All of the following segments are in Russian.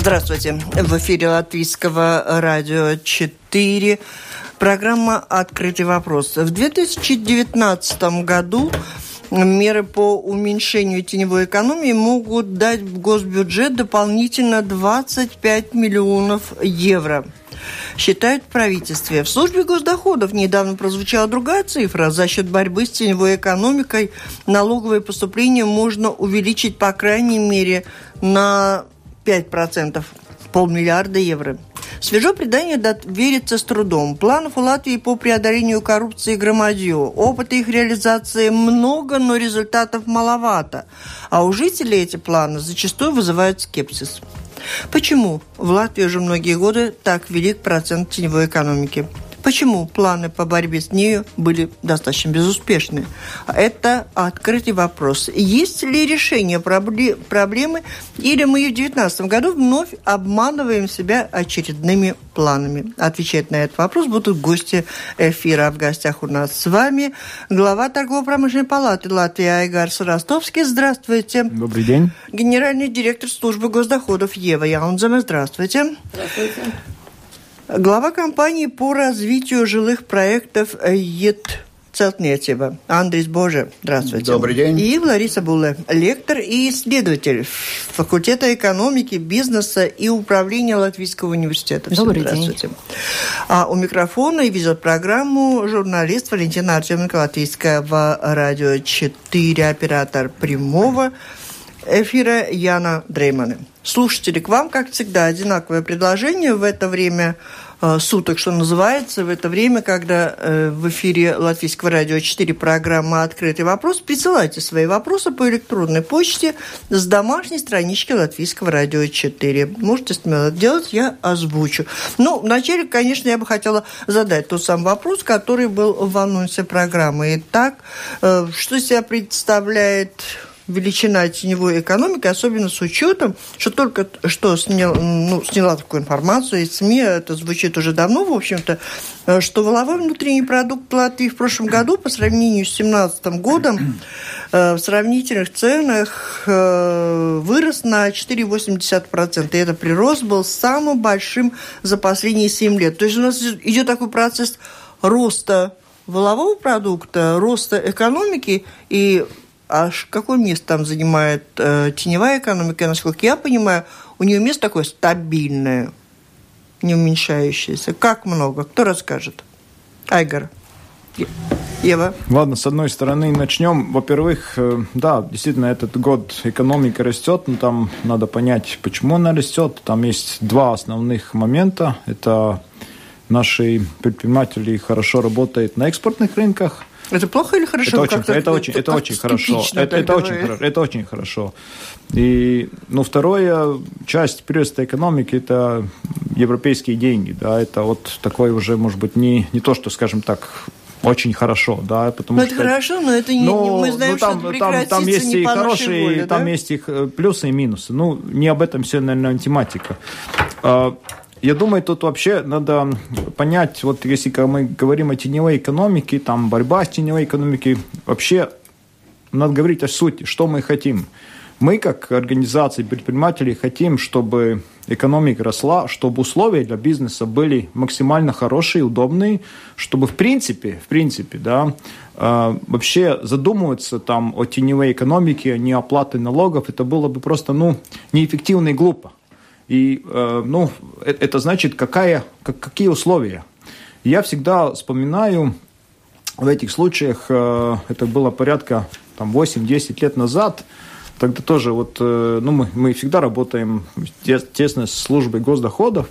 Здравствуйте. В эфире Латвийского радио 4. Программа «Открытый вопрос». В 2019 году меры по уменьшению теневой экономии могут дать в госбюджет дополнительно 25 миллионов евро считают в правительстве. В службе госдоходов недавно прозвучала другая цифра. За счет борьбы с теневой экономикой налоговые поступления можно увеличить по крайней мере на 5%, полмиллиарда евро. Свежо предание верится с трудом. Планов у Латвии по преодолению коррупции громадье. Опыта их реализации много, но результатов маловато. А у жителей эти планы зачастую вызывают скепсис. Почему в Латвии уже многие годы так велик процент теневой экономики? Почему планы по борьбе с нею были достаточно безуспешны? Это открытый вопрос. Есть ли решение проблемы, или мы в 2019 году вновь обманываем себя очередными планами? Отвечать на этот вопрос будут гости эфира. В гостях у нас с вами глава торгово-промышленной палаты Латвии Айгар Ростовский. Здравствуйте. Добрый день. Генеральный директор службы госдоходов Ева Яунзема. Здравствуйте. Здравствуйте. Глава компании по развитию жилых проектов ЕТ Целтнетева. Андрей Боже, здравствуйте. Добрый день. И Лариса Буле, лектор и исследователь факультета экономики, бизнеса и управления Латвийского университета. Всем Добрый здравствуйте. день. А у микрофона и ведет программу журналист Валентина Артеменко, Латвийского радио 4, оператор прямого эфира Яна Дреймана. Слушатели, к вам, как всегда, одинаковое предложение в это время э, суток, что называется, в это время, когда э, в эфире Латвийского радио 4 программа «Открытый вопрос», присылайте свои вопросы по электронной почте с домашней странички Латвийского радио 4. Можете смело делать, я озвучу. Ну, вначале, конечно, я бы хотела задать тот самый вопрос, который был в анонсе программы. Итак, э, что себя представляет величина теневой экономики, особенно с учетом, что только что снял, ну, сняла такую информацию из СМИ, это звучит уже давно, в общем-то, э, что воловой внутренний продукт Латвии в прошлом году по сравнению с 2017 годом э, в сравнительных ценах э, вырос на 4,8%. И этот прирост был самым большим за последние 7 лет. То есть у нас идет такой процесс роста волового продукта, роста экономики, и а какое место там занимает э, теневая экономика? Насколько я понимаю, у нее место такое стабильное, не уменьшающееся. Как много? Кто расскажет? Айгар. Ева. Ладно, с одной стороны начнем. Во-первых, э, да, действительно, этот год экономика растет, но там надо понять, почему она растет. Там есть два основных момента. Это наши предприниматели хорошо работают на экспортных рынках, это плохо или хорошо? Это очень, это очень, это очень хорошо. Это, это очень хорошо. Это очень хорошо. И, ну, второе, часть прироста экономики это европейские деньги, да, это вот такое уже, может быть, не, не то, что, скажем так, очень хорошо, да, потому ну, что... это хорошо, но это не, ну, мы знаем, ну, там, что это там, там есть и хорошие, воле, да? там есть и плюсы и минусы. Ну, не об этом все, наверное, тематика. А, я думаю, тут вообще надо понять, вот если мы говорим о теневой экономике, там борьба с теневой экономикой, вообще надо говорить о сути, что мы хотим. Мы, как организации предпринимателей, хотим, чтобы экономика росла, чтобы условия для бизнеса были максимально хорошие, удобные, чтобы в принципе, в принципе, да, э, вообще задумываться там о теневой экономике, не оплаты налогов, это было бы просто, ну, неэффективно и глупо. И, э, ну, э, это значит, какая, как, какие условия. Я всегда вспоминаю в этих случаях, э, это было порядка там, 8-10 лет назад, тогда тоже вот, ну, мы, мы всегда работаем тесно с службой госдоходов,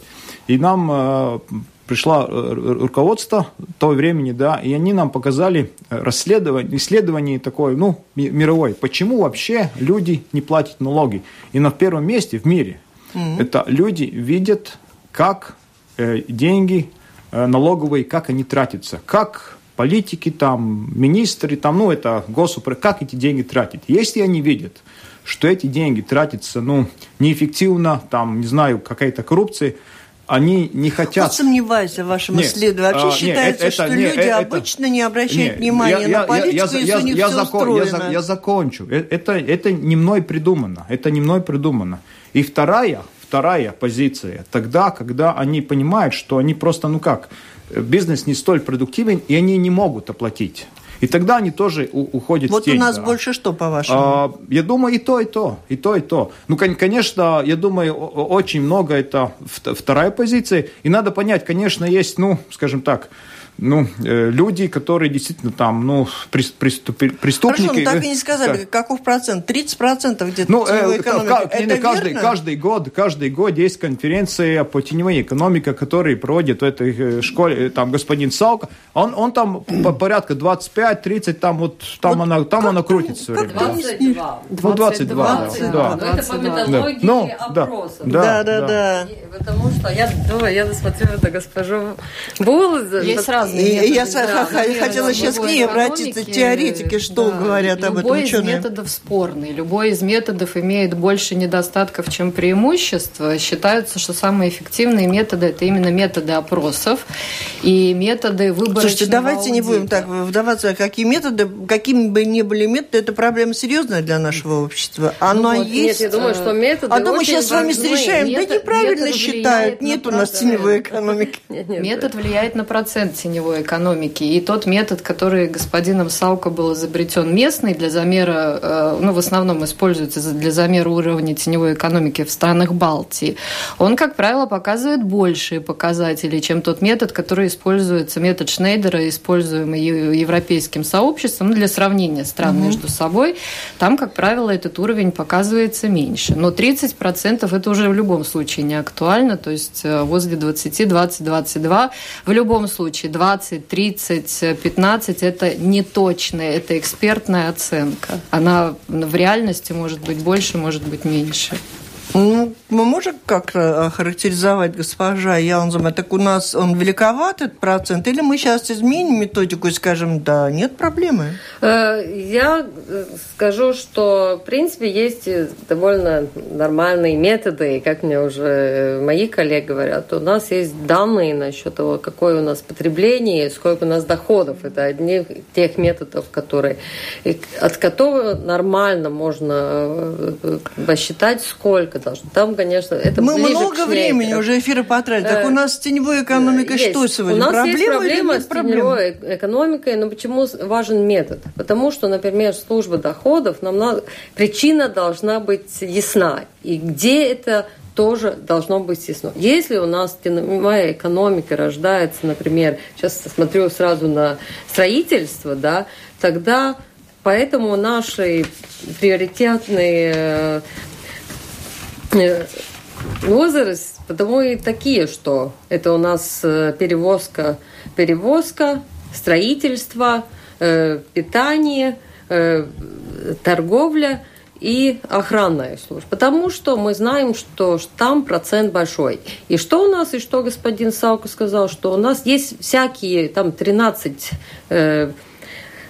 и нам пришла руководство того времени, да, и они нам показали расследование, исследование такое, ну, мировое, почему вообще люди не платят налоги. И на первом месте в мире – Mm-hmm. Это люди видят, как э, деньги э, налоговые, как они тратятся, как политики, там, министры, там, ну, это госупры, как эти деньги тратить. Если они видят, что эти деньги тратятся, ну, неэффективно, там, не знаю, какая-то коррупция, они не хотят... Вот сомневаюсь в вашем нет, исследовании. Вообще а, считается, нет, это, что нет, люди это, обычно не обращают нет, внимания я, на политику, я, я, если я, у них я, все закон, устроено. Я, я закончу. Э, это, это не мной придумано. Это не мной придумано. И вторая, вторая позиция. Тогда, когда они понимают, что они просто, ну как, бизнес не столь продуктивен, и они не могут оплатить. И тогда они тоже уходят вот в тень. Вот у нас да. больше что, по-вашему? А, я думаю, и то, и то, и то, и то. Ну, конечно, я думаю, очень много это вторая позиция. И надо понять, конечно, есть, ну, скажем так, ну, э, люди, которые действительно там, ну, преступники. Хорошо, ну так и не сказали, да. каков процент? 30 процентов где-то ну, э, это каждый, каждый год, каждый год есть конференция по теневой экономике, которые проводит в этой э, школе, э, там, господин Салка, он, он там по порядка 25-30, там вот, там вот она, там она крутится. Как 22. Ну, 22, 22 да. да. Это по методологии ну, опросов. Да, да, да. да. Потому что я, ну, я смотрю на госпожу Булл. Есть разные разные и, методы. Я да, хотела сейчас к ней обратиться. Теоретики что да, говорят об этом ученые? Любой из методов спорный. Любой из методов имеет больше недостатков, чем преимуществ. Считается, что самые эффективные методы – это именно методы опросов и методы выбора. Слушайте, давайте аудита. не будем так вдаваться. Какие методы, какими бы ни были методы, это проблема серьезная для нашего общества. Оно ну, вот, есть. Нет, я думаю, что методы А то мы сейчас с вами решаем, да неправильно считают. Нет у нас теневой экономики. Метод влияет на процент теневой теневой экономики. И тот метод, который господином Сауко был изобретен местный для замера, э, ну, в основном используется для замера уровня теневой экономики в странах Балтии, он, как правило, показывает большие показатели, чем тот метод, который используется, метод Шнейдера, используемый европейским сообществом, ну, для сравнения стран угу. между собой. Там, как правило, этот уровень показывается меньше. Но 30% это уже в любом случае не актуально, то есть э, возле 20, 20, 22 в любом случае 20, 30, 15 – это не точная, это экспертная оценка. Она в реальности может быть больше, может быть меньше. Ну, мы можем как-то охарактеризовать госпожа Яунзема, так у нас он великоват, этот процент, или мы сейчас изменим методику и скажем, да, нет проблемы? Э, я э, скажу, что, в принципе, есть довольно нормальные методы, и как мне уже мои коллеги говорят, у нас есть данные насчет того, какое у нас потребление, сколько у нас доходов. Это одни тех методов, которые, от которого нормально можно э, посчитать, сколько должно. Там, конечно, это Мы много времени уже эфира потратили. Так у нас с теневой экономикой есть. что сегодня? У нас проблема есть проблема с теневой экономикой, но почему важен метод? Потому что, например, служба доходов, нам надо, причина должна быть ясна. И где это тоже должно быть ясно. Если у нас теневая экономика рождается, например, сейчас смотрю сразу на строительство, да, тогда поэтому наши приоритетные Э, возраст, потому и такие, что это у нас э, перевозка, перевозка, строительство, э, питание, торговля и охранная служба. Потому что мы знаем, что там процент большой. И что у нас, и что господин Салко сказал, что у нас есть всякие там 13 Э, э,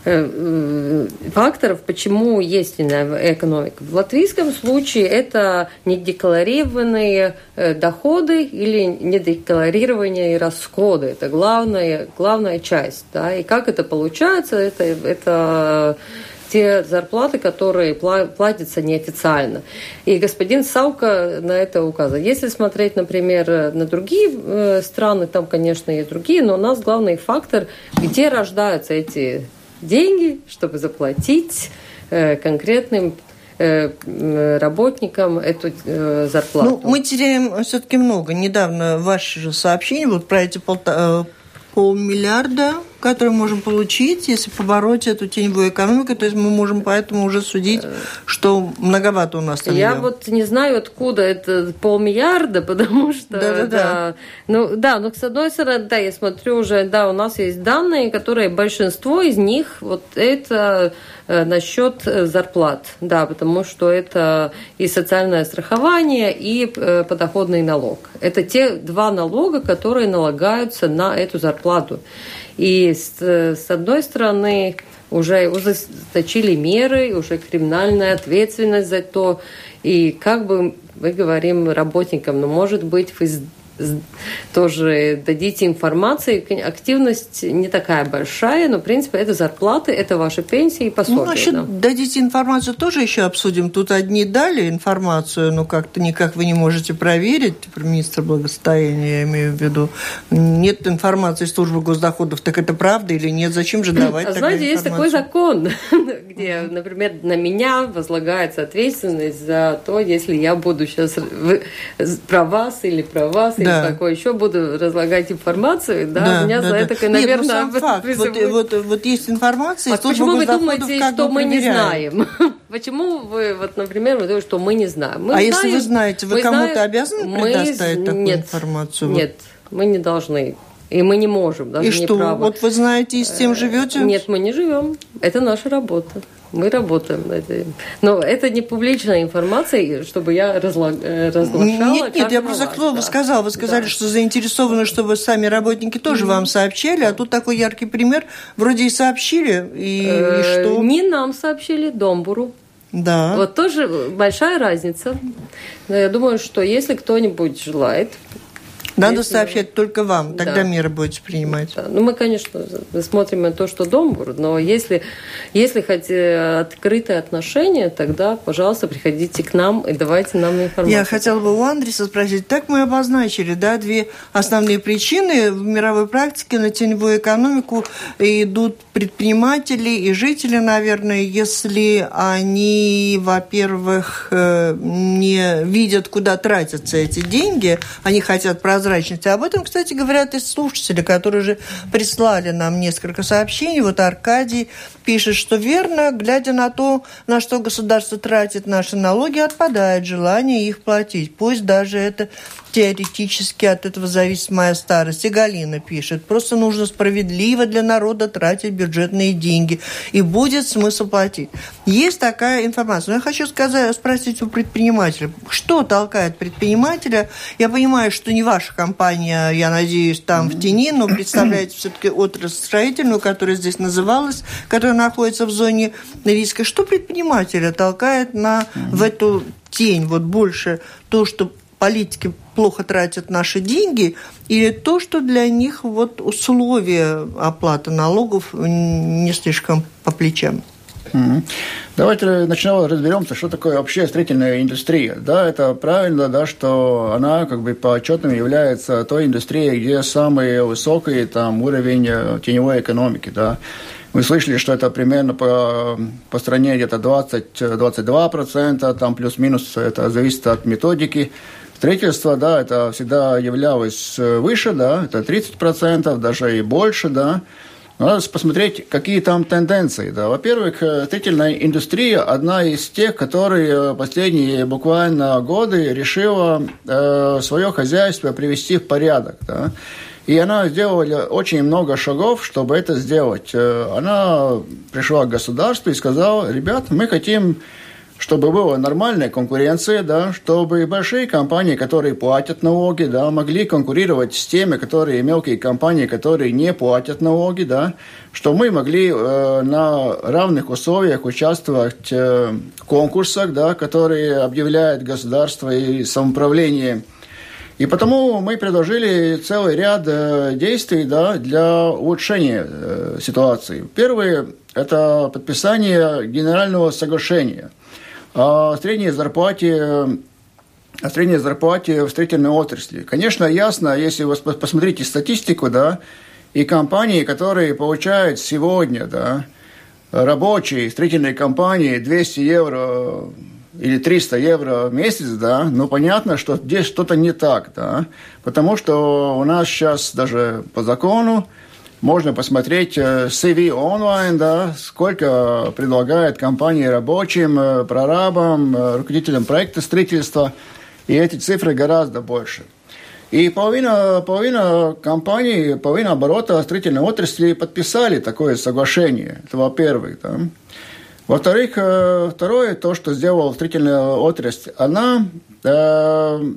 факторов, почему есть экономика. В латвийском случае это недекларированные э, доходы или недекларированные расходы. Это главная, главная часть. Да? И как это получается, это, это те зарплаты, которые платятся неофициально. И господин Саука на это указывает. Если смотреть, например, на другие страны, там, конечно, есть другие, но у нас главный фактор, где рождаются эти деньги, чтобы заплатить э, конкретным э, работникам эту э, зарплату. Ну, мы теряем все-таки много. Недавно ваше же сообщение вот про эти полмиллиарда, который можем получить, если побороть эту теневую экономику. То есть мы можем поэтому уже судить, что многовато у нас там Я дел. вот не знаю, откуда это полмиллиарда, потому что... Да, да, да. Ну, да, но с одной стороны, да, я смотрю уже, да, у нас есть данные, которые большинство из них, вот это э, насчет э, зарплат, да, потому что это и социальное страхование, и э, подоходный налог. Это те два налога, которые налагаются на эту зарплату. И с, с одной стороны уже ужесточили меры, уже криминальная ответственность за то. И как бы мы говорим работникам, ну, может быть, вы тоже дадите информации. Активность не такая большая, но, в принципе, это зарплаты, это ваши пенсии и пособия. Ну, насчет да. дадите информацию тоже еще обсудим. Тут одни дали информацию, но как-то никак вы не можете проверить, типа, министр благосостояния, я имею в виду. Нет информации службы госдоходов, так это правда или нет? Зачем же давать а Знаете, есть такой закон, где, например, на меня возлагается ответственность за то, если я буду сейчас про вас или про вас, да. Или такое еще буду разлагать информацию, да, да меня да, за да. это, наверное, Нет, ну, сам факт. Вот, вот, вот есть информация, а почему вы думаете, что мы не знаем? Почему вы, вот, например, вы думаете, что мы не знаем? Мы а знаем, если вы знаете, вы кому-то обязаны предоставить мы... такую нет, информацию? Нет, мы не должны. И мы не можем, даже И что? Право. Вот вы знаете, и с тем живете? Нет, мы не живем. Это наша работа. Мы работаем над этим. Но это не публичная информация, чтобы я разла... Э, разглашала. Нет, нет, я просто кто да. сказал. Вы сказали, да. что заинтересованы, чтобы сами работники тоже mm-hmm. вам сообщали, а тут такой яркий пример. Вроде и сообщили, и, и э, что? Не нам сообщили, Домбуру. Да. Вот тоже большая разница. Но я думаю, что если кто-нибудь желает надо сообщать только вам, тогда да. меры будете принимать. Да. Ну, мы, конечно, смотрим на то, что дом но если, если хоть э, открытые отношения, тогда, пожалуйста, приходите к нам и давайте нам информацию. Я хотела бы у Андреса спросить, так мы обозначили, да, две основные причины в мировой практике на теневую экономику идут предприниматели и жители, наверное, если они, во-первых, э, не видят, куда тратятся эти деньги, они хотят прозрачно прозрачности. Об этом, кстати, говорят и слушатели, которые уже прислали нам несколько сообщений. Вот Аркадий пишет, что верно, глядя на то, на что государство тратит наши налоги, отпадает желание их платить. Пусть даже это теоретически от этого зависит моя старость. И Галина пишет, просто нужно справедливо для народа тратить бюджетные деньги, и будет смысл платить. Есть такая информация. Но я хочу сказать, спросить у предпринимателя, что толкает предпринимателя? Я понимаю, что не ваша компания, я надеюсь, там в тени, но представляете все-таки отрасль строительную, которая здесь называлась, которая находится в зоне риска. Что предпринимателя толкает на, в эту тень, вот больше то, что политики плохо тратят наши деньги, или то, что для них вот условия оплаты налогов не слишком по плечам? Давайте сначала разберемся, что такое вообще строительная индустрия. Да, это правильно, да, что она как бы по отчетам является той индустрией, где самый высокий там уровень э, теневой экономики, да. Вы слышали, что это примерно по, по стране где-то 20-22%, там плюс-минус, это зависит от методики. Строительство, да, это всегда являлось э, выше, да, это 30%, даже и больше, да. Надо посмотреть, какие там тенденции. Да. Во-первых, э, строительная индустрия одна из тех, которые последние буквально годы решила э, свое хозяйство привести в порядок. Да. И она сделала очень много шагов, чтобы это сделать. Э, она пришла к государству и сказала, ребят, мы хотим чтобы была нормальная конкуренция, да, чтобы большие компании, которые платят налоги, да, могли конкурировать с теми, которые мелкие компании, которые не платят налоги, да, что мы могли э, на равных условиях участвовать э, в конкурсах, да, которые объявляет государство и самоуправление. И потому мы предложили целый ряд э, действий да, для улучшения э, ситуации. Первое – это подписание генерального соглашения – о средней зарплате о средней зарплате в строительной отрасли. Конечно, ясно, если вы посмотрите статистику, да, и компании, которые получают сегодня, да, рабочие строительные компании 200 евро или 300 евро в месяц, да, ну, понятно, что здесь что-то не так, да, потому что у нас сейчас даже по закону можно посмотреть э, CV онлайн, да, сколько предлагает компании рабочим, э, прорабам, э, руководителям проекта строительства, и эти цифры гораздо больше. И половина, половина компаний, половина оборота строительной отрасли подписали такое соглашение. Это во-первых. Да. Во-вторых, второе, то, что сделала строительная отрасль, она э,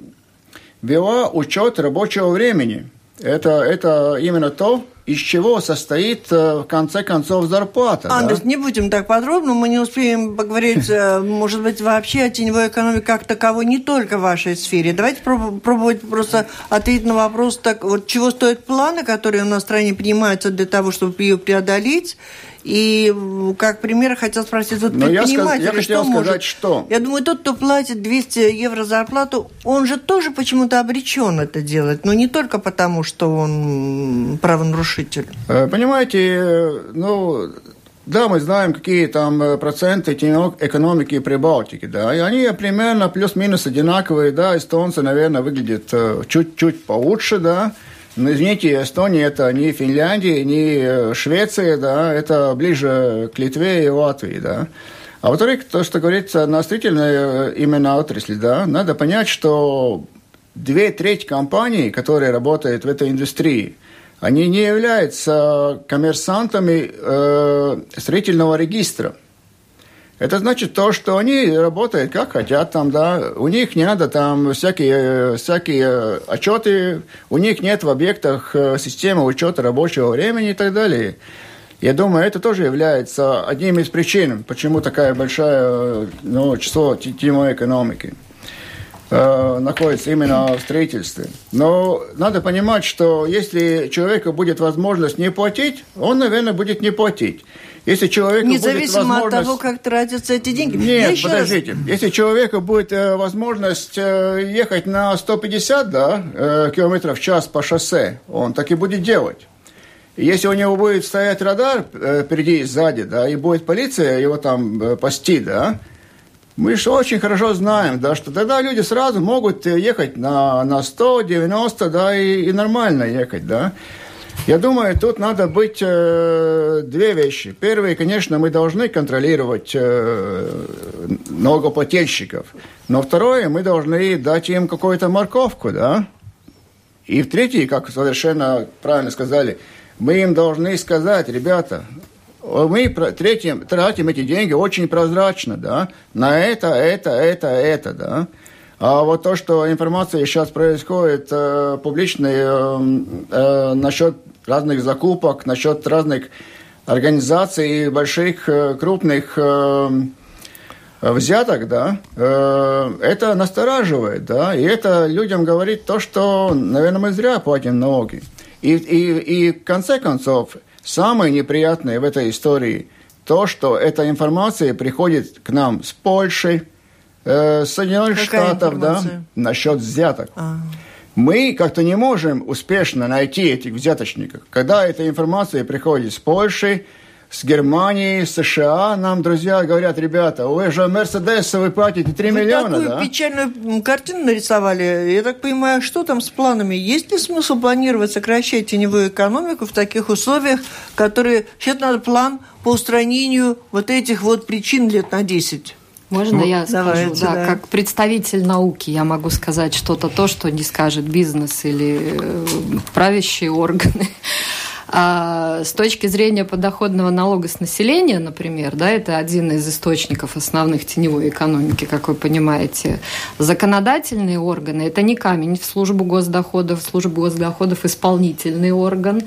вела учет рабочего времени. Это, это именно то, из чего состоит э, в конце концов зарплата. Андрес, да? не будем так подробно, мы не успеем поговорить, э, может быть, вообще о теневой экономике как таковой не только в вашей сфере. Давайте пробовать просто ответить на вопрос, так вот чего стоят планы, которые у нас в стране принимаются для того, чтобы ее преодолеть, и как пример хотел спросить, вот Но предприниматель, я, сказ, я что может? сказать, что? Я думаю, тот, кто платит 200 евро зарплату, он же тоже почему-то обречен это делать, но не только потому, что он правонарушитель. Э, понимаете, э, ну, да, мы знаем, какие там э, проценты экономики Прибалтики, да, и они примерно плюс-минус одинаковые, да, эстонцы, наверное, выглядят чуть-чуть получше, да, ну, извините, Эстония это не Финляндия, не э, Швеция, да, это ближе к Литве и Латвии, да. А во-вторых, то, что говорится на строительной э, именно отрасли, да, надо понять, что две трети компаний, которые работают в этой индустрии, они не являются коммерсантами э, строительного регистра. Это значит то, что они работают как хотят там, да, у них не надо там всякие, всякие отчеты, у них нет в объектах э, системы учета рабочего времени и так далее. Я думаю, это тоже является одним из причин, почему такая большая ну, число теневой экономики э, находится именно в строительстве. Но надо понимать, что если человеку будет возможность не платить, он, наверное, будет не платить. Если человеку Независимо возможность... от того, как тратятся эти деньги. Нет, подождите. Раз... Если человеку будет э, возможность э, ехать на 150 да, э, километров в час по шоссе, он так и будет делать. Если у него будет стоять радар э, впереди и сзади, да, и будет полиция его там э, пасти, да, мы же очень хорошо знаем, да, что тогда люди сразу могут ехать на, на 100, 90, да, и, и нормально ехать, да. Я думаю, тут надо быть э, две вещи. Первое, конечно, мы должны контролировать э, налогоплательщиков. Но второе, мы должны дать им какую-то морковку, да? И в третье, как совершенно правильно сказали, мы им должны сказать, ребята, мы третьим, тратим эти деньги очень прозрачно, да, на это, это, это, это, да. А вот то, что информация сейчас происходит э, публичной э, э, насчет разных закупок, насчет разных организаций, больших, э, крупных э, взяток, да, э, это настораживает, да, и это людям говорит то, что, наверное, мы зря платим налоги. И, и, и в конце концов, самое неприятное в этой истории то, что эта информация приходит к нам с Польши, э, Соединенных Какая Штатов, информация? да, насчет взяток. А мы как-то не можем успешно найти этих взяточников. Когда эта информация приходит с Польши, с Германии, с США, нам друзья говорят, ребята, вы же Мерседеса вы платите 3 вы миллиона, такую да? печальную картину нарисовали. Я так понимаю, что там с планами? Есть ли смысл планировать сокращать теневую экономику в таких условиях, которые... Сейчас надо план по устранению вот этих вот причин лет на 10. Можно ну, я скажу? Да, да, как представитель науки я могу сказать что-то то, что не скажет бизнес или э, правящие органы. А с точки зрения подоходного налога с населения, например, да, это один из источников основных теневой экономики, как вы понимаете. Законодательные органы – это не камень в службу госдоходов, службу госдоходов – исполнительный орган.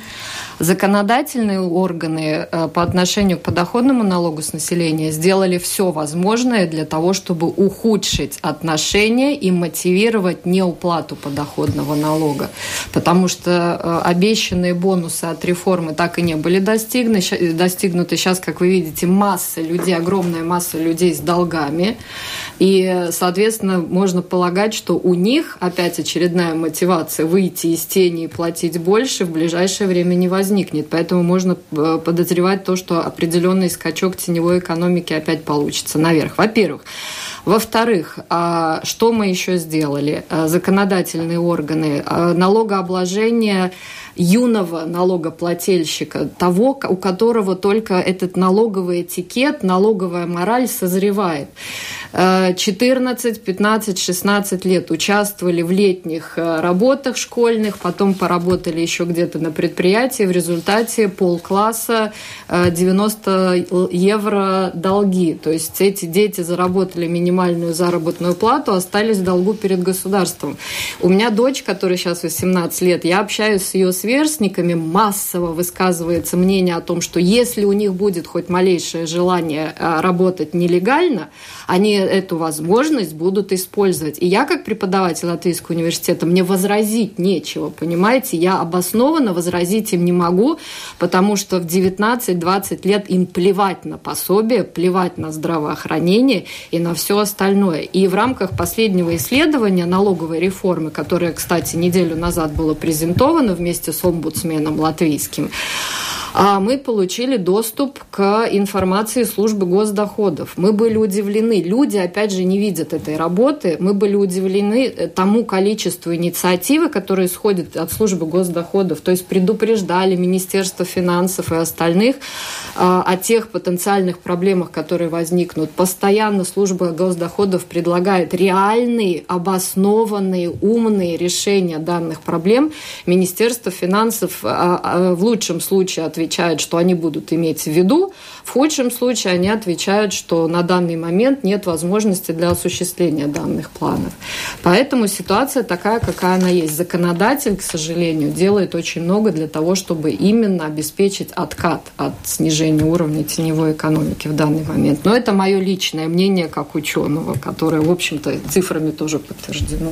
Законодательные органы э, по отношению к подоходному налогу с населения сделали все возможное для того, чтобы ухудшить отношения и мотивировать неуплату подоходного налога. Потому что э, обещанные бонусы от реформы так и не были достигнуты. достигнуты. Сейчас, как вы видите, масса людей, огромная масса людей с долгами. И, соответственно, можно полагать, что у них опять очередная мотивация выйти из тени и платить больше в ближайшее время не возникнет. Поэтому можно э, подозревать то, что определенный скачок теневой экономики опять получится наверх. Во-первых. Во-вторых, а что мы еще сделали? Э, законодательные органы, э, налогообложение юного налогоплательщика, того, у которого только этот налоговый этикет, налоговая мораль созревает. 14, 15, 16 лет участвовали в летних э, работах школьных, потом поработали еще где-то на предприятии. В результате полкласса 90 э, евро долги. То есть эти дети заработали минимальную заработную плату, остались в долгу перед государством. У меня дочь, которая сейчас 18 лет, я общаюсь с ее сверстниками, массово высказывается мнение о том, что если у них будет хоть малейшее желание а, работать нелегально, они эту возможность будут использовать. И я, как преподаватель Латвийского университета, мне возразить нечего, понимаете? Я обоснованно возразить им не могу, потому что в 19-20 лет им плевать на пособие, плевать на здравоохранение и на все остальное. И в рамках последнего исследования налоговой реформы, которое, кстати, неделю назад было презентовано вместе с омбудсменом латвийским, мы получили доступ к информации службы госдоходов. Мы были удивлены. Люди, опять же, не видят этой работы. Мы были удивлены э, тому количеству инициативы, которые исходят от службы госдоходов. То есть предупреждали Министерство финансов и остальных а, о тех потенциальных проблемах, которые возникнут. Постоянно служба госдоходов предлагает реальные, обоснованные, умные решения данных проблем. Министерство финансов а, а, в лучшем случае отвечает отвечают, что они будут иметь в виду. В худшем случае они отвечают, что на данный момент нет возможности для осуществления данных планов. Поэтому ситуация такая, какая она есть. Законодатель, к сожалению, делает очень много для того, чтобы именно обеспечить откат от снижения уровня теневой экономики в данный момент. Но это мое личное мнение как ученого, которое, в общем-то, цифрами тоже подтверждено.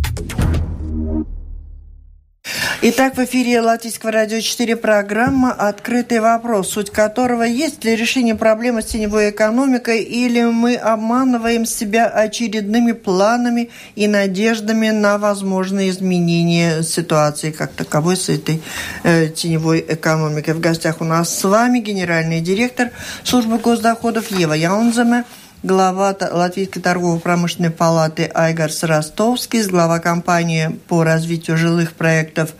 Итак, в эфире Латвийского радио 4 программа «Открытый вопрос», суть которого есть ли решение проблемы с теневой экономикой или мы обманываем себя очередными планами и надеждами на возможные изменения ситуации как таковой с этой э, теневой экономикой. В гостях у нас с вами генеральный директор службы госдоходов Ева Яунземе – глава Латвийской торгово-промышленной палаты Айгарс Ростовский, глава компании по развитию жилых проектов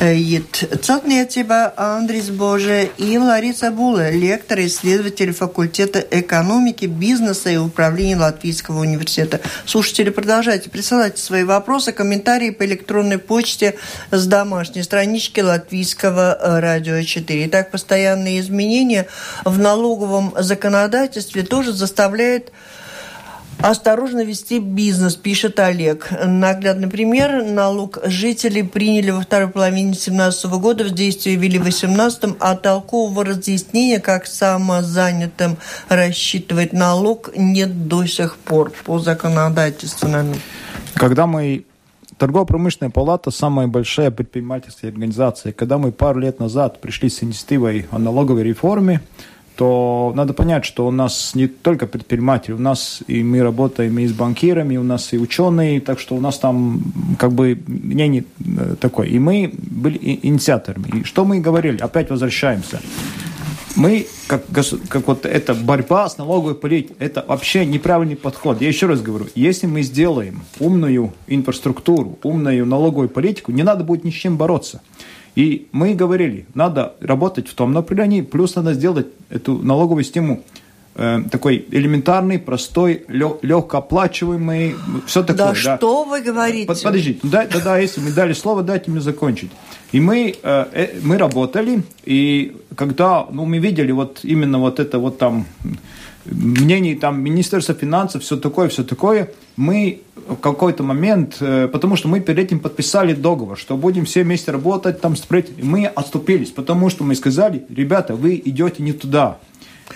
ЕТ Целтниecība Андрис Боже и Лариса Була, лектор и исследователь факультета экономики, бизнеса и управления Латвийского университета. Слушатели, продолжайте присылать свои вопросы, комментарии по электронной почте с домашней странички Латвийского радио 4. Итак, постоянные изменения в налоговом законодательстве тоже заставляют позволяет Осторожно вести бизнес, пишет Олег. Наглядный пример. Налог жителей приняли во второй половине 2017 года, в действие ввели в 2018, а толкового разъяснения, как самозанятым рассчитывать налог, нет до сих пор по законодательству. Когда мы Торгово-промышленная палата – самая большая предпринимательская организация. Когда мы пару лет назад пришли с инициативой о налоговой реформе, то надо понять, что у нас не только предприниматели, у нас и мы работаем и с банкирами, у нас и ученые, так что у нас там как бы мнение э, такое. И мы были инициаторами. И что мы говорили? Опять возвращаемся. Мы, как, как вот эта борьба с налоговой политикой, это вообще неправильный подход. Я еще раз говорю, если мы сделаем умную инфраструктуру, умную налоговую политику, не надо будет ни с чем бороться. И мы говорили, надо работать в том направлении, плюс надо сделать эту налоговую систему э, такой элементарный, простой, легкооплачиваемый, все такое. Да, да. что вы говорите? Под, подождите, да, да, да, если мы дали слово, дайте мне закончить. И мы, э, э, мы работали, и когда ну, мы видели вот именно вот это вот там мнений там Министерства финансов, все такое, все такое, мы в какой-то момент, э, потому что мы перед этим подписали договор, что будем все вместе работать, там строить, мы отступились, потому что мы сказали, ребята, вы идете не туда.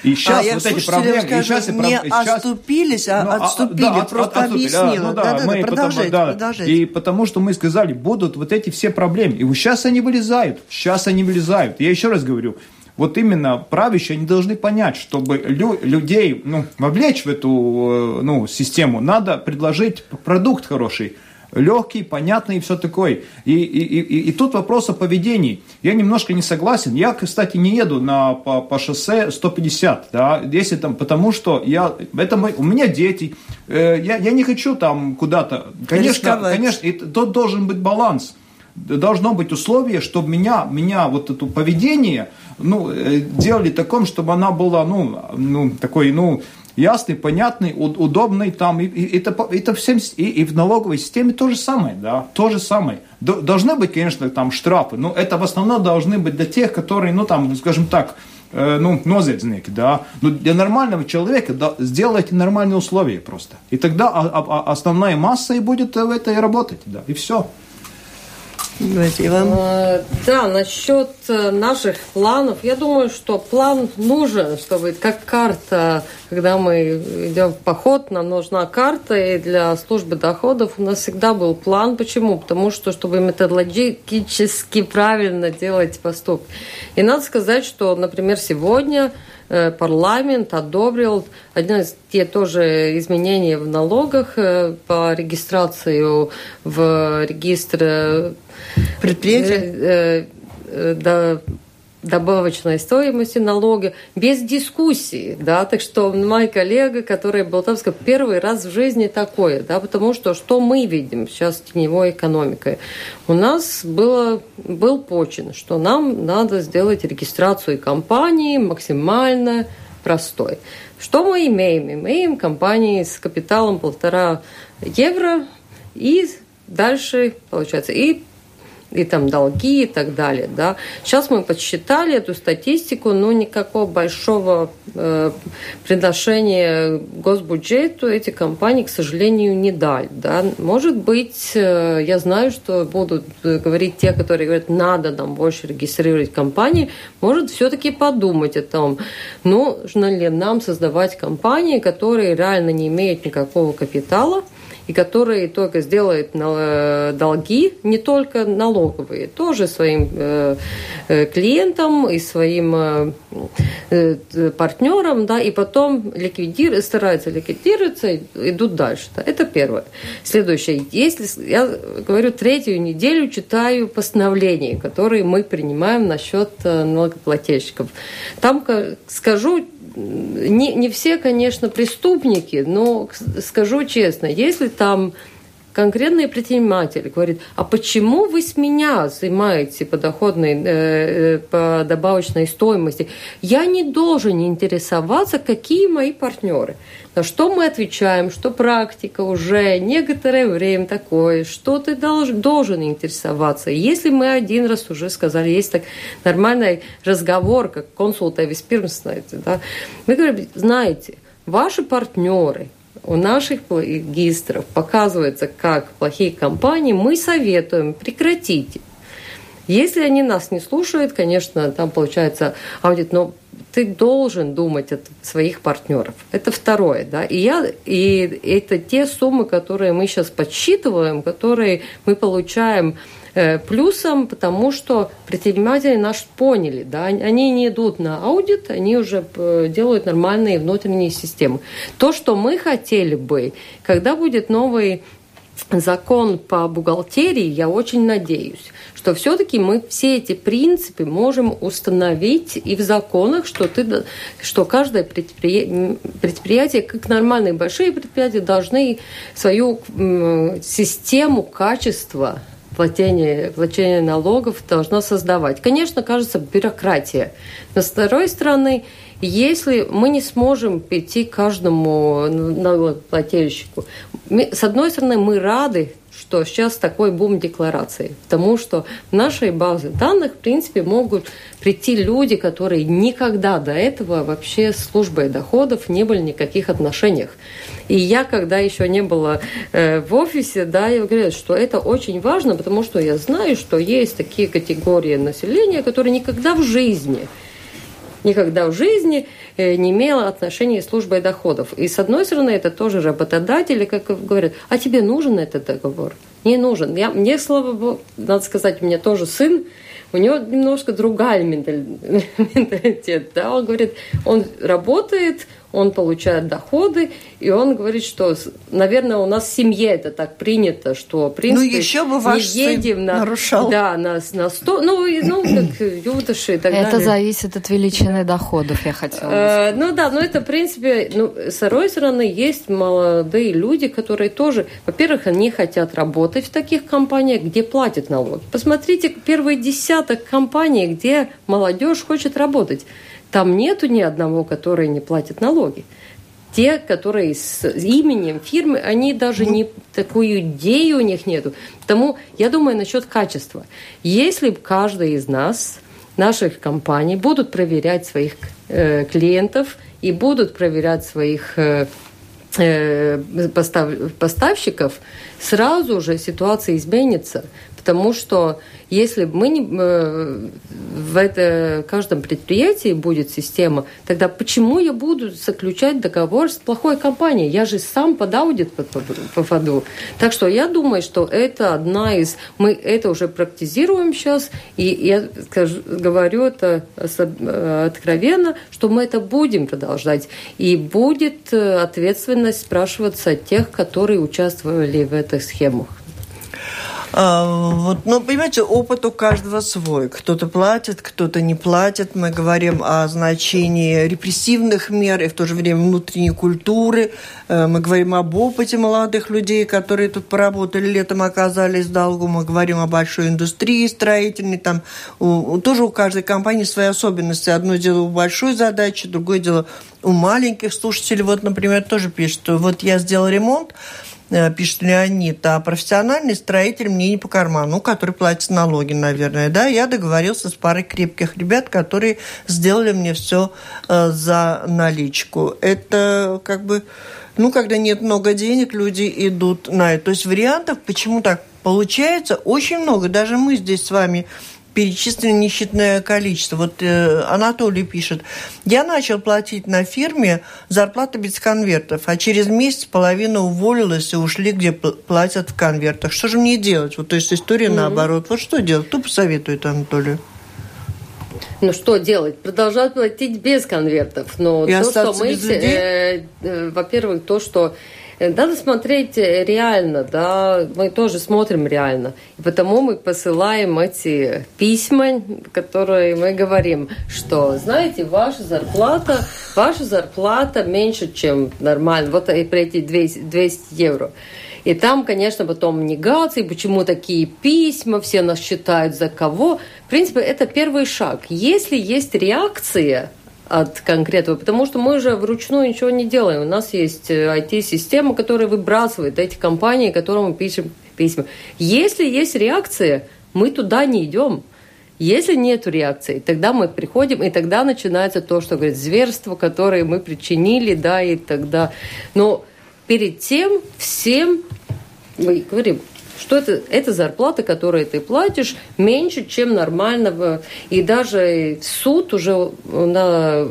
И сейчас а, вот эти проблемы, скажу, и сейчас не и сейчас, отступились, а ну, а, отступили, да, просто от, объяснила. Ну, да, да, да, мы продолжайте, потом, да, продолжайте. И потому что мы сказали, будут вот эти все проблемы. И сейчас они вылезают, сейчас они вылезают. Я еще раз говорю, вот именно правящие, они должны понять, чтобы лю людей ну, вовлечь в эту э, ну, систему, надо предложить продукт хороший легкий, понятный и все такое. И, и, и, и тут вопрос о поведении. Я немножко не согласен. Я, кстати, не еду на, по, по шоссе 150, да, если там, потому что я, это мой, у меня дети, э, я, я не хочу там куда-то. Конечно, Рисковать. конечно, и тут должен быть баланс. Должно быть условие, чтобы меня, меня вот это поведение, ну, э, делали таком, чтобы она была, ну, ну такой, ну, ясный, понятный, удобный там. И, и это, это всем, и, и в налоговой системе то же самое, да, то же самое. Должны быть, конечно, там штрафы, но это в основном должны быть для тех, которые, ну, там, скажем так, э, ну, нозельзники, да. Но для нормального человека да, сделайте нормальные условия просто. И тогда основная масса и будет в этой работать, да, и все. Давайте, Иван. А, да, насчет э, наших планов. Я думаю, что план нужен, чтобы как карта, когда мы идем в поход, нам нужна карта, и для службы доходов у нас всегда был план. Почему? Потому что, чтобы методологически правильно делать поступки. И надо сказать, что, например, сегодня э, парламент одобрил один из те тоже изменений в налогах э, по регистрацию в регистр предприятия? Э, э, до добавочной стоимости налога без дискуссии, да, так что мой коллега, который был там, сказал, первый раз в жизни такое, да, потому что что мы видим сейчас с теневой экономикой? У нас было, был почин, что нам надо сделать регистрацию компании максимально простой. Что мы имеем? Имеем компании с капиталом полтора евро и дальше, получается, и и там долги и так далее. Да. Сейчас мы подсчитали эту статистику, но никакого большого э, приношения госбюджету эти компании, к сожалению, не дали. Да. Может быть, э, я знаю, что будут говорить те, которые говорят, надо нам больше регистрировать компании, может все-таки подумать о том, нужно ли нам создавать компании, которые реально не имеют никакого капитала, и который только сделает э, долги, не только налоговые, тоже своим э, э, клиентам и своим партнерам, да, и потом ликвидируют, стараются ликвидироваться, идут дальше. Да. Это первое. Следующее. Если я говорю, третью неделю читаю постановления, которые мы принимаем насчет налогоплательщиков. Там скажу не, не все, конечно, преступники, но скажу честно, если там конкретный предприниматель говорит, а почему вы с меня взимаете подоходной, э, э, по добавочной стоимости? Я не должен интересоваться, какие мои партнеры. На что мы отвечаем, что практика уже некоторое время такое, что ты должен, должен интересоваться. Если мы один раз уже сказали, есть так нормальный разговор, как консулта виспирмс, знаете, да, мы говорим, знаете, ваши партнеры – у наших регистров показывается, как плохие компании, мы советуем прекратить. Если они нас не слушают, конечно, там получается аудит, но ты должен думать о своих партнеров. Это второе, да. И я, и это те суммы, которые мы сейчас подсчитываем, которые мы получаем плюсом, потому что предприниматели наш поняли, да, они не идут на аудит, они уже э, делают нормальные внутренние системы. То, что мы хотели бы, когда будет новый закон по бухгалтерии, я очень надеюсь, что все-таки мы все эти принципы можем установить и в законах, что, ты, что каждое предприятие, предприятие, как нормальные большие предприятия, должны свою систему качества платение, платение налогов должно создавать. Конечно, кажется, бюрократия. Но с второй стороны, если мы не сможем прийти к каждому налогоплательщику, с одной стороны, мы рады, что сейчас такой бум деклараций, потому что в нашей базе данных, в принципе, могут прийти люди, которые никогда до этого вообще с службой доходов не были в никаких отношениях. И я, когда еще не была э, в офисе, да, я говорю, что это очень важно, потому что я знаю, что есть такие категории населения, которые никогда в жизни никогда в жизни э, не имела отношения с службой доходов. И с одной стороны, это тоже работодатели, как говорят, а тебе нужен этот договор? Не нужен. Я, мне, слава богу, надо сказать, у меня тоже сын, у него немножко другая менталитет. Да? Он говорит, он работает, он получает доходы, и он говорит, что, наверное, у нас в семье это так принято, что, в принципе, ну, еще бы ваш не едем на, нарушал. Да, на, на сто, ну, ну, как юдаши и так это далее. Это зависит от величины доходов, я хотела сказать. Ну да, но это, в принципе, ну, с второй стороны, есть молодые люди, которые тоже, во-первых, они хотят работать в таких компаниях, где платят налоги. Посмотрите первый десяток компаний, где молодежь хочет работать. Там нету ни одного, который не платит налоги. Те, которые с именем фирмы, они даже не такую идею у них нету. Потому я думаю насчет качества. Если бы каждый из нас наших компаний будут проверять своих э, клиентов и будут проверять своих э, э постав, поставщиков, сразу же ситуация изменится. Потому что если мы не, э, в это, каждом предприятии будет система, тогда почему я буду заключать договор с плохой компанией? Я же сам под аудит попаду. Так что я думаю, что это одна из... Мы это уже практизируем сейчас, и я скажу, говорю это откровенно, что мы это будем продолжать. И будет э, ответственность спрашиваться тех, которые участвовали в этих схемах. А, вот, ну, понимаете, опыт у каждого свой. Кто-то платит, кто-то не платит. Мы говорим о значении репрессивных мер и в то же время внутренней культуры. Э, мы говорим об опыте молодых людей, которые тут поработали летом, оказались в долгу. Мы говорим о большой индустрии строительной. Там тоже у каждой компании свои особенности. Одно дело у большой задачи, другое дело у маленьких слушателей. Вот, например, тоже пишет, что вот я сделал ремонт, пишет Леонид, а профессиональный строитель мне не по карману, ну, который платит налоги, наверное, да, я договорился с парой крепких ребят, которые сделали мне все э, за наличку. Это как бы, ну, когда нет много денег, люди идут на это. То есть вариантов, почему так получается, очень много. Даже мы здесь с вами перечислено несчетное количество. Вот э, Анатолий пишет, я начал платить на фирме зарплату без конвертов, а через месяц половина уволилась и ушли, где платят в конвертах. Что же мне делать? Вот, то есть история mm-hmm. наоборот. Вот что делать? Кто посоветует Анатолию? Ну что делать? Продолжать платить без конвертов. Но и то, что мы, э, э, во-первых, то, что надо смотреть реально, да, мы тоже смотрим реально. И потому мы посылаем эти письма, которые мы говорим, что, знаете, ваша зарплата, ваша зарплата меньше, чем нормально, вот при эти 200, 200 евро. И там, конечно, потом негации, почему такие письма, все нас считают за кого. В принципе, это первый шаг. Если есть реакция, от конкретного, потому что мы же вручную ничего не делаем. У нас есть IT-система, э, которая выбрасывает эти компании, которым мы пишем письма. Если есть реакция, мы туда не идем. Если нет реакции, тогда мы приходим, и тогда начинается то, что говорит зверство, которое мы причинили, да, и тогда. Но перед тем всем мы говорим, что это, это зарплата, которую ты платишь, меньше, чем нормального. И даже суд уже на,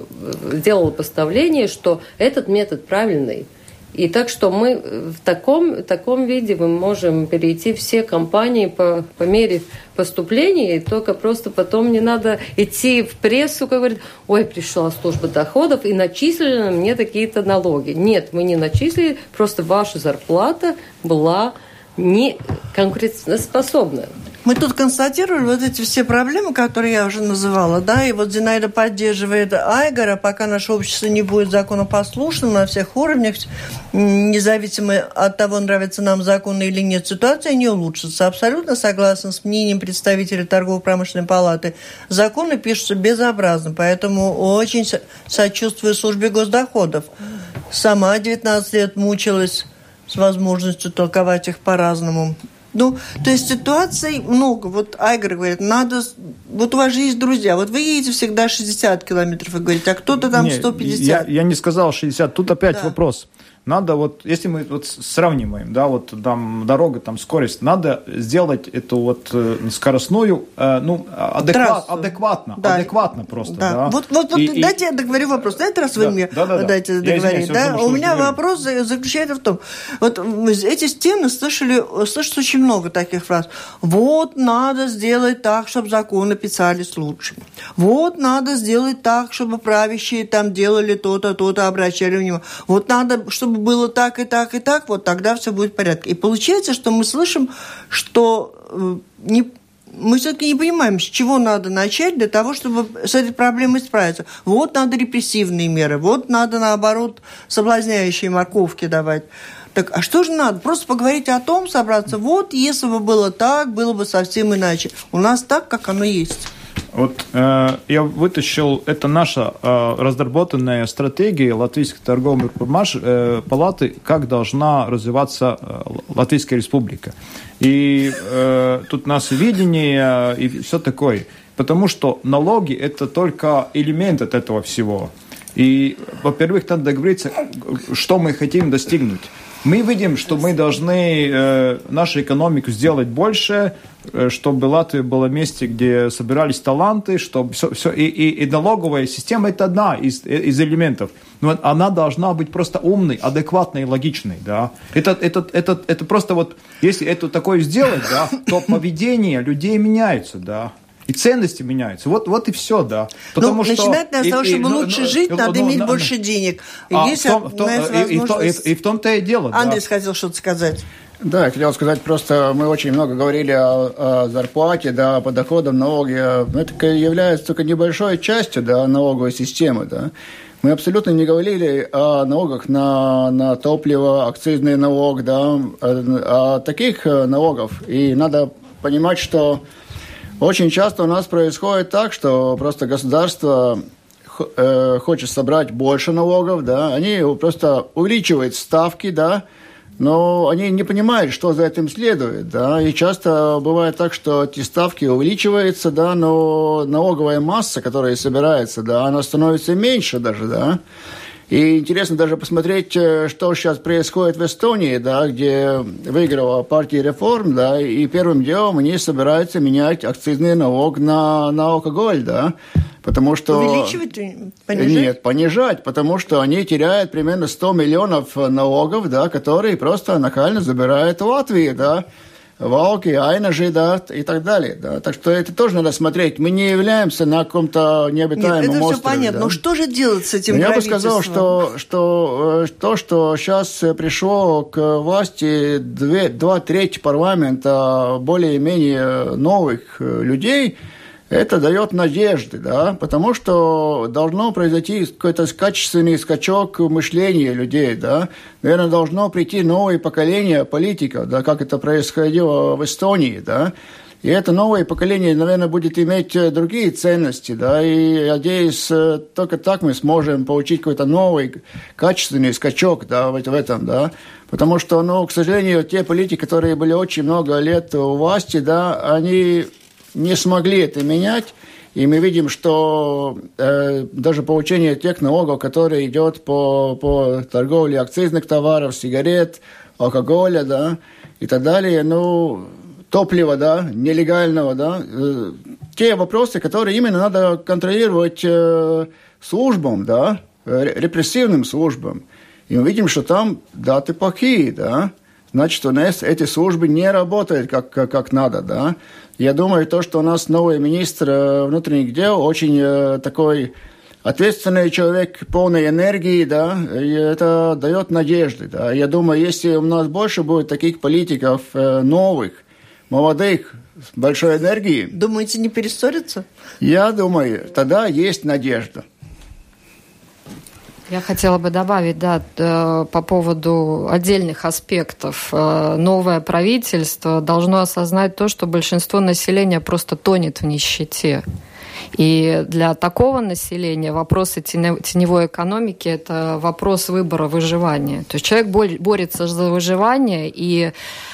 сделал поставление, что этот метод правильный. И так что мы в таком, таком виде мы можем перейти все компании по, по мере поступления, и только просто потом не надо идти в прессу, как ой, пришла служба доходов и начислили мне такие-то налоги. Нет, мы не начислили, просто ваша зарплата была не конкурентоспособна. Мы тут констатировали вот эти все проблемы, которые я уже называла, да, и вот Зинаида поддерживает Айгора, пока наше общество не будет законопослушным на всех уровнях, независимо от того, нравятся нам законы или нет, ситуация не улучшится. Абсолютно согласна с мнением представителей торгово-промышленной палаты. Законы пишутся безобразно, поэтому очень сочувствую службе госдоходов. Сама 19 лет мучилась с возможностью толковать их по-разному. Ну, то есть ситуаций много. Вот Айгор говорит, надо... Вот у вас же есть друзья. Вот вы едете всегда 60 километров и говорите, а кто-то там 150. Я, я не сказал 60. Тут опять да. вопрос надо вот, если мы вот сравниваем, да, вот там дорога, там скорость, надо сделать эту вот э, скоростную, э, ну, адекват, адекватно, да. адекватно просто, да. да. Вот, вот, вот и, дайте и... я договорю вопрос. На этот раз да, вы мне да, да, дайте да. договорить, да? Думаю, У меня вопрос заключается в том, вот эти стены слышали, слышат очень много таких фраз. Вот надо сделать так, чтобы законы писались лучше. Вот надо сделать так, чтобы правящие там делали то-то, то-то, обращали внимание. Вот надо, чтобы было так и так и так, вот тогда все будет в порядке. И получается, что мы слышим, что э, не, мы все-таки не понимаем, с чего надо начать для того, чтобы с этой проблемой справиться. Вот надо репрессивные меры, вот надо, наоборот, соблазняющие морковки давать. Так, а что же надо? Просто поговорить о том, собраться. Вот, если бы было так, было бы совсем иначе. У нас так, как оно есть. Вот э, я вытащил, это наша э, разработанная стратегия Латвийской торговой э, палаты, как должна развиваться э, Латвийская республика. И э, тут у нас видение и все такое. Потому что налоги – это только элемент от этого всего. И, во-первых, надо договориться, что мы хотим достигнуть. Мы видим, что мы должны э, нашу экономику сделать больше, э, чтобы Латвия была месте, где собирались таланты, чтобы все, все и, и, и налоговая система это одна из, из элементов. Но она должна быть просто умной, адекватной логичной, да. Это, это, это, это просто вот, если это такое сделать, да, то поведение людей меняется, да и ценности меняются. Вот, вот и все, да. Ну, Потому ну, что начинать надо с того, чтобы и, ну, лучше ну, жить, ну, надо ну, иметь ну, больше денег. А, Есть в том, в том, и, и, и, и в том-то и дело. Андрей да. хотел что-то сказать. Да, я хотел сказать, просто мы очень много говорили о, о зарплате, да, по доходам, налоги. Это является только небольшой частью да, налоговой системы. Да. Мы абсолютно не говорили о налогах на, на топливо, акцизный налог, да, о, о таких э, налогов. И надо понимать, что очень часто у нас происходит так, что просто государство э, хочет собрать больше налогов, да, они просто увеличивают ставки, да, но они не понимают, что за этим следует, да, и часто бывает так, что эти ставки увеличиваются, да, но налоговая масса, которая собирается, да, она становится меньше даже, да, и интересно даже посмотреть, э, что сейчас происходит в Эстонии, да, где выиграла партия реформ, да, и первым делом они собираются менять акцизный налог на, на алкоголь, да, потому что... Увеличивать, понижать? Нет, понижать, потому что они теряют примерно 100 миллионов налогов, да, которые просто нахально забирают Латвии, да, волки, айнажи, да, и так далее. Да. Так что это тоже надо смотреть. Мы не являемся на каком-то необитаемом Нет, это острове. все понятно. Да. Но что же делать с этим Я бы сказал, что, что э, то, что сейчас пришло к власти две, два трети парламента более-менее новых э, людей – это дает надежды, да, потому что должно произойти какой-то качественный скачок мышления людей, да, наверное, должно прийти новое поколение политиков, да, как это происходило в Эстонии, да, и это новое поколение, наверное, будет иметь другие ценности, да, и, надеюсь, только так мы сможем получить какой-то новый качественный скачок, да, в этом, да, потому что, ну, к сожалению, те политики, которые были очень много лет у власти, да, они не смогли это менять. И мы видим, что э, даже получение тех налогов, которые идет по, по торговле акцизных товаров, сигарет, алкоголя, да, и так далее, ну, топлива, да, нелегального, да, э, те вопросы, которые именно надо контролировать э, службам, да, репрессивным службам. И мы видим, что там даты плохие, да, значит, у нас эти службы не работают как, как, как надо, да. Я думаю, то, что у нас новый министр э, внутренних дел, очень э, такой ответственный человек, полной энергии, да, и это дает надежды, да. Я думаю, если у нас больше будет таких политиков э, новых, молодых, с большой энергией... Думаете, не перессорятся? Я думаю, тогда есть надежда. Я хотела бы добавить, да, э, по поводу отдельных аспектов. Э, новое правительство должно осознать то, что большинство населения просто тонет в нищете. И для такого населения вопросы теневой экономики – это вопрос выбора выживания. То есть человек борется за выживание, и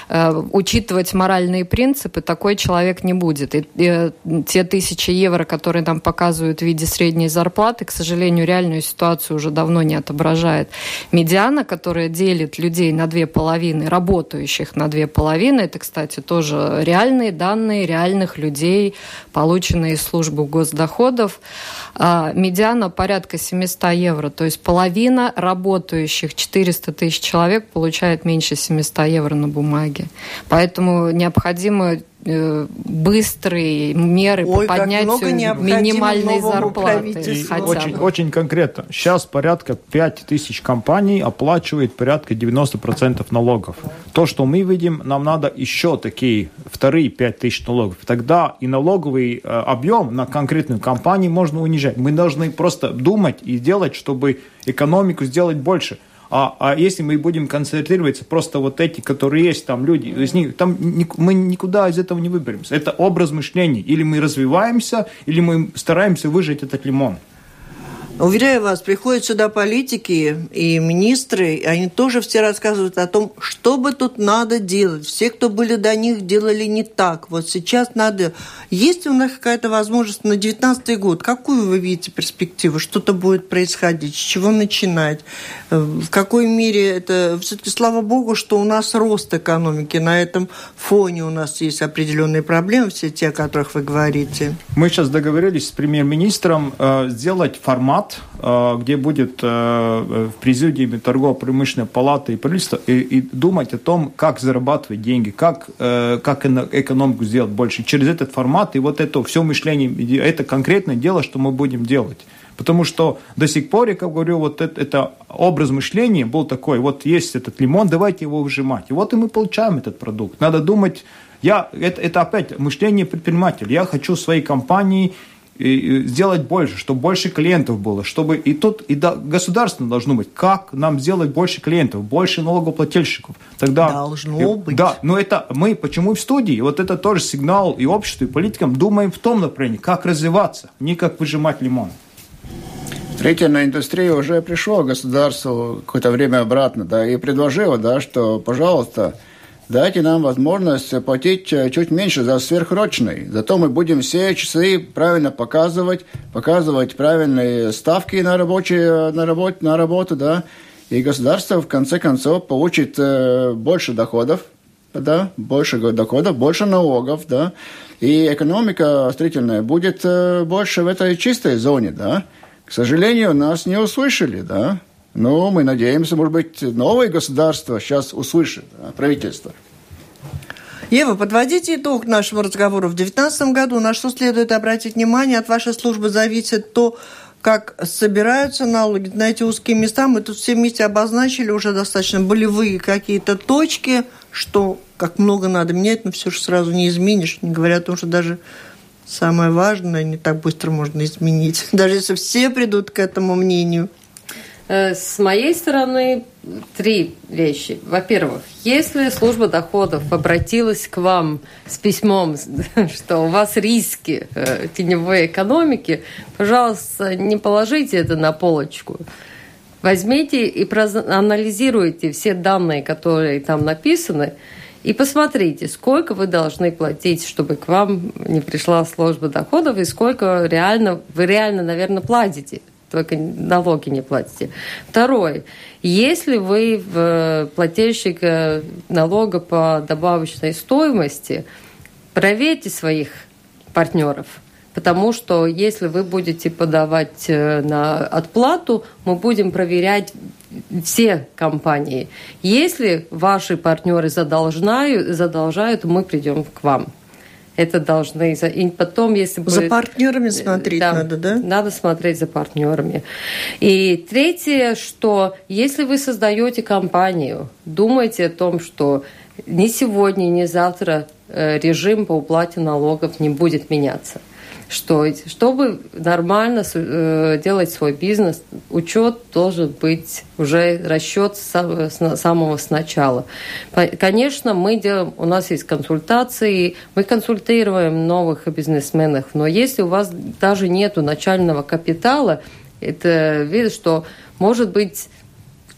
э, учитывать моральные принципы такой человек не будет. И, и те тысячи евро, которые нам показывают в виде средней зарплаты, к сожалению, реальную ситуацию уже давно не отображает. Медиана, которая делит людей на две половины, работающих на две половины, это, кстати, тоже реальные данные реальных людей, полученные из службы госдоходов. А, медиана порядка 700 евро, то есть половина работающих 400 тысяч человек получает меньше 700 евро на бумаге. Поэтому необходимо быстрые меры Ой, по поднятию минимальной зарплаты. Очень, очень конкретно. Сейчас порядка 5 тысяч компаний оплачивает порядка 90% налогов. То, что мы видим, нам надо еще такие вторые 5 тысяч налогов. Тогда и налоговый э, объем на конкретную компанию можно унижать. Мы должны просто думать и делать, чтобы экономику сделать больше. А, а если мы будем концентрироваться просто вот эти, которые есть там люди, из них, там мы никуда из этого не выберемся. Это образ мышления. Или мы развиваемся, или мы стараемся выжать этот лимон. Уверяю вас, приходят сюда политики и министры, они тоже все рассказывают о том, что бы тут надо делать. Все, кто были до них, делали не так. Вот сейчас надо... Есть у нас какая-то возможность на 2019 год? Какую вы видите перспективу? Что-то будет происходить? С чего начинать? В какой мере это... Все-таки слава богу, что у нас рост экономики. На этом фоне у нас есть определенные проблемы, все те, о которых вы говорите. Мы сейчас договорились с премьер-министром э, сделать формат э, где будет э, в президиуме торгово-промышленной палаты и правительства и, и думать о том, как зарабатывать деньги, как, э, как экономику сделать больше. Через этот формат и вот это все мышление, это конкретное дело, что мы будем делать. Потому что до сих пор, я говорю, вот это, это образ мышления был такой, вот есть этот лимон, давайте его выжимать. И вот и мы получаем этот продукт. Надо думать, я, это, это опять мышление предпринимателя. Я хочу своей компании и сделать больше, чтобы больше клиентов было, чтобы и тут и да, государство должно быть, как нам сделать больше клиентов, больше налогоплательщиков. Тогда должно и, быть. Да, но это мы почему в студии, вот это тоже сигнал и обществу, и политикам думаем в том направлении, как развиваться, не как выжимать лимон. Строительная индустрия уже пришло государству какое-то время обратно, да, и предложила, да, что, пожалуйста, дайте нам возможность платить э, чуть меньше за сверхрочный. Зато мы будем все часы правильно показывать, показывать правильные ставки на, рабочие, на, работу, на работу, да, и государство в конце концов получит э, больше доходов, да, больше доходов, больше налогов, да, и экономика строительная будет э, больше в этой чистой зоне, да. К сожалению, нас не услышали, да. Ну, мы надеемся, может быть, новое государство сейчас услышит, правительство. Ева, подводите итог нашему разговору. В 2019 году на что следует обратить внимание? От вашей службы зависит то, как собираются налоги на эти узкие места. Мы тут все вместе обозначили уже достаточно болевые какие-то точки, что как много надо менять, но все же сразу не изменишь, не говоря о том, что даже самое важное не так быстро можно изменить, даже если все придут к этому мнению. Э, с моей стороны три вещи. Во-первых, если служба доходов обратилась к вам с письмом, что у вас риски э, теневой экономики, пожалуйста, не положите это на полочку. Возьмите и проанализируйте все данные, которые там написаны, и посмотрите, сколько вы должны платить, чтобы к вам не пришла служба доходов, и сколько реально вы реально, наверное, платите только налоги не платите. Второе. Если вы в плательщик э, налога по добавочной стоимости, проверьте своих партнеров. Потому что если вы будете подавать э, на отплату, мы будем проверять все компании. Если ваши партнеры задолжают, задолжают мы придем к вам это должны... И потом, если За партнерами смотреть да, надо, да? Надо смотреть за партнерами. И третье, что если вы создаете компанию, думайте о том, что ни сегодня, ни завтра э, режим по уплате налогов не будет меняться что чтобы нормально э, делать свой бизнес, учет должен быть уже расчет с самого сначала. Конечно, мы делаем, у нас есть консультации, мы консультируем новых бизнесменов, но если у вас даже нету начального капитала, это видно, что может быть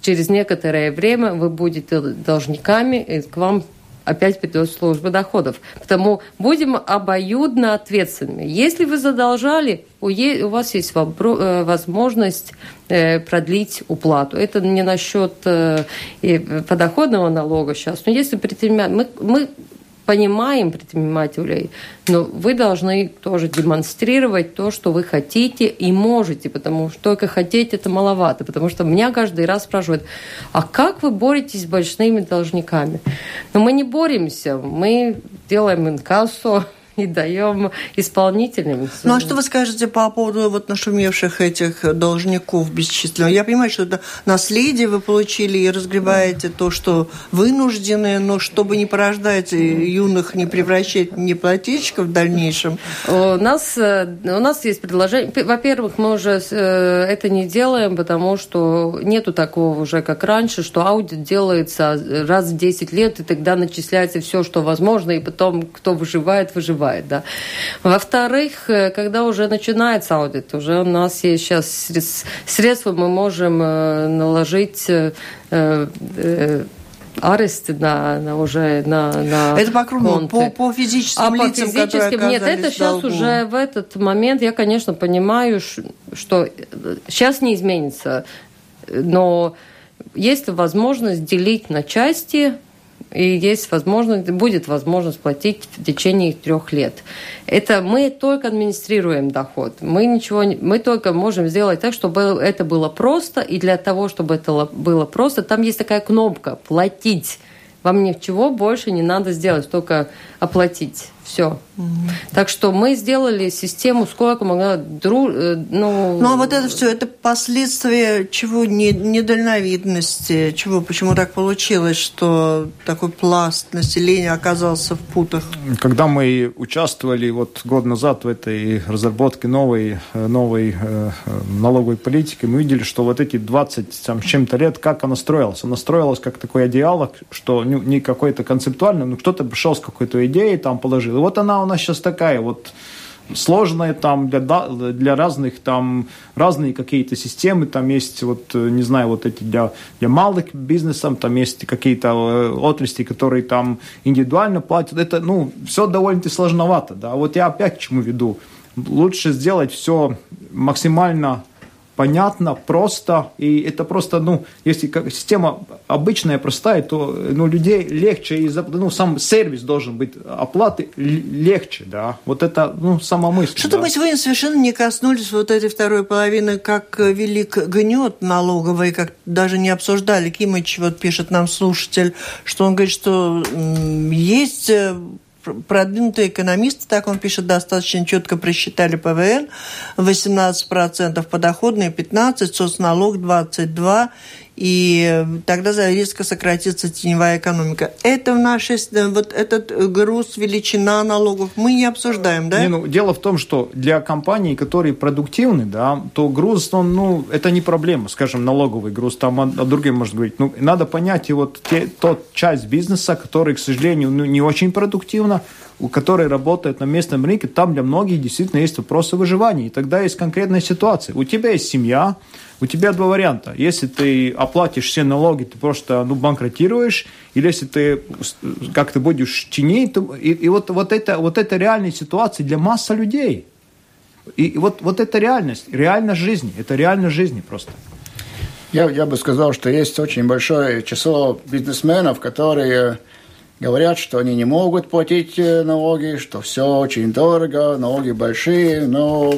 через некоторое время вы будете должниками, и к вам опять придет служба доходов. Потому будем обоюдно ответственными. Если вы задолжали, у вас есть э, возможность э, продлить уплату. Это не насчет э, подоходного налога сейчас. Но если предприниматель... Мы, мы понимаем предпринимателей, но вы должны тоже демонстрировать то, что вы хотите и можете, потому что только хотеть это маловато, потому что меня каждый раз спрашивают, а как вы боретесь с большими должниками? Но мы не боремся, мы делаем инкассу, и даем исполнителям. Ну а что вы скажете по поводу вот нашумевших этих должников бесчисленных? Я понимаю, что это наследие вы получили и разгребаете то, что вынуждены, но чтобы не порождать юных, не превращать неплательщиков в дальнейшем. У нас, э, у нас есть предложение. Во-первых, мы уже э, это не делаем, потому что нету такого уже, как раньше, что аудит делается раз в 10 лет, и тогда начисляется все, что возможно, и потом кто выживает, выживает бывает, да. Во-вторых, э, когда уже начинается аудит, уже у нас есть сейчас средства, мы можем э, наложить аресты на, на уже на, на Это по кругу, по, по физическим а лицам, по физическим, нет, это сейчас долгу. уже в этот момент, я, конечно, понимаю, что сейчас не изменится, но есть возможность делить на части и есть возможность, будет возможность платить в течение трех лет. Это мы только администрируем доход. Мы ничего, мы только можем сделать так, чтобы это было просто, и для того, чтобы это было просто, там есть такая кнопка «платить». Вам ничего больше не надо сделать, только оплатить. Все. Угу. Так что мы сделали систему, сколько могла дру... Э, ну... ну, а вот это все, это последствия чего? Не, недальновидности? Чего? Почему так получилось, что такой пласт населения оказался в путах? Когда мы участвовали вот год назад в этой разработке новой, э, новой э, налоговой политики, мы видели, что вот эти 20 там, с чем-то лет, как она строилась? Она строилась как такой одеяло, что ну, не какой-то концептуальный, но кто-то пришел с какой-то идеей, там положил. И вот она у нас сейчас такая вот сложная там для, для разных там разные какие-то системы. Там есть вот не знаю вот эти для для малых бизнесов там есть какие-то э, отрасли которые там индивидуально платят. Это ну все довольно-таки сложновато да. Вот я опять к чему веду. Лучше сделать все максимально понятно, просто, и это просто, ну, если как система обычная, простая, то, ну, людей легче, и, ну, сам сервис должен быть оплаты легче, да, вот это, ну, сама мысль. Что-то да. мы сегодня совершенно не коснулись вот этой второй половины, как велик гнет налоговый, как даже не обсуждали. Кимыч вот пишет нам слушатель, что он говорит, что есть э, продвинутые экономисты, так он пишет, достаточно четко просчитали ПВН, 18% подоходные, 15%, соцналог 22%, и тогда резко сократится теневая экономика. Это в нашей, вот этот груз, величина налогов мы не обсуждаем, да? Не, ну, дело в том, что для компаний, которые продуктивны, да, то груз, он, ну, это не проблема, скажем, налоговый груз, там о, о другим можно говорить. Ну, надо понять и вот те, тот часть бизнеса, который, к сожалению, ну, не очень продуктивно, у которой работает на местном рынке, там для многих действительно есть вопросы выживания. И тогда есть конкретная ситуация. У тебя есть семья, у тебя два варианта. Если ты оплатишь все налоги, ты просто ну, банкротируешь, или если ты как то будешь чинить, то, и, и вот, вот, это, вот это реальная ситуация для массы людей. И, и вот, вот это реальность, реальность жизни, это реальность жизни просто. Я, я бы сказал, что есть очень большое число бизнесменов, которые Говорят, что они не могут платить э, налоги, что все очень дорого, налоги большие, но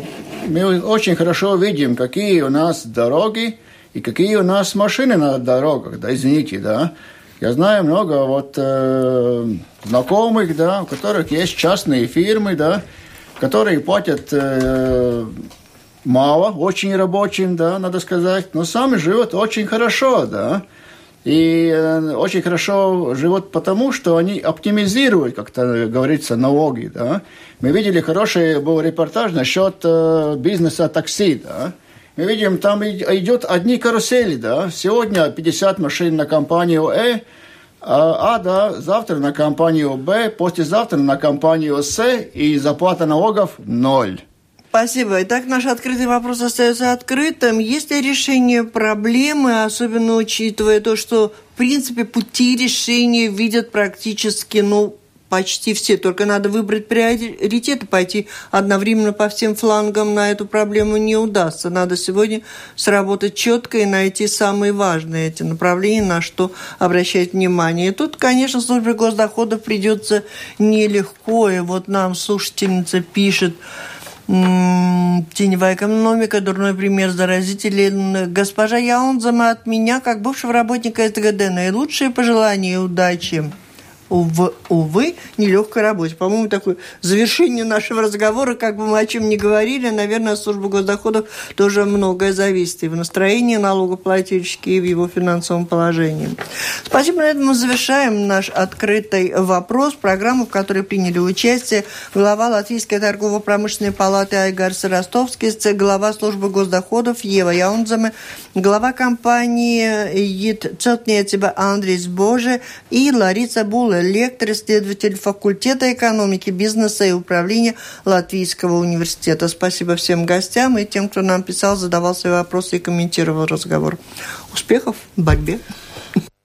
мы очень хорошо видим, какие у нас дороги и какие у нас машины на дорогах, да, извините, да. Я знаю много вот э, знакомых, да, у которых есть частные фирмы, да, которые платят э, мало, очень рабочим, да, надо сказать, но сами живут очень хорошо, да. И э, очень хорошо живут потому, что они оптимизируют, как-то говорится, налоги. Да? Мы видели хороший был репортаж насчет э, бизнеса такси. Да? Мы видим, там идет одни карусели. Да? Сегодня 50 машин на компанию «Э», а, а да, завтра на компанию «Б», послезавтра на компанию «С», и заплата налогов – ноль. Спасибо. Итак, наш открытый вопрос остается открытым. Есть ли решение проблемы, особенно учитывая то, что, в принципе, пути решения видят практически, ну, почти все. Только надо выбрать приоритеты, пойти одновременно по всем флангам на эту проблему не удастся. Надо сегодня сработать четко и найти самые важные эти направления, на что обращать внимание. И тут, конечно, службе госдоходов придется нелегко. И вот нам слушательница пишет, Теневая экономика, дурной пример заразителен. Госпожа Яунзама от меня, как бывшего работника СТГД, наилучшие пожелания и удачи ув, увы, нелегкой работе. По-моему, такое завершение нашего разговора, как бы мы о чем ни говорили, наверное, от госдоходов тоже многое зависит и в настроении налогоплательщика, и в его финансовом положении. Спасибо, на этом мы завершаем наш открытый вопрос, программу, в которой приняли участие глава Латвийской торгово-промышленной палаты Айгар Ростовский, глава службы госдоходов Ева Яунзаме, глава компании ЕИТ Целтнецеба Андрей Боже и Лариса Буле лектор, исследователь факультета экономики, бизнеса и управления Латвийского университета. Спасибо всем гостям и тем, кто нам писал, задавал свои вопросы и комментировал разговор. Успехов в борьбе!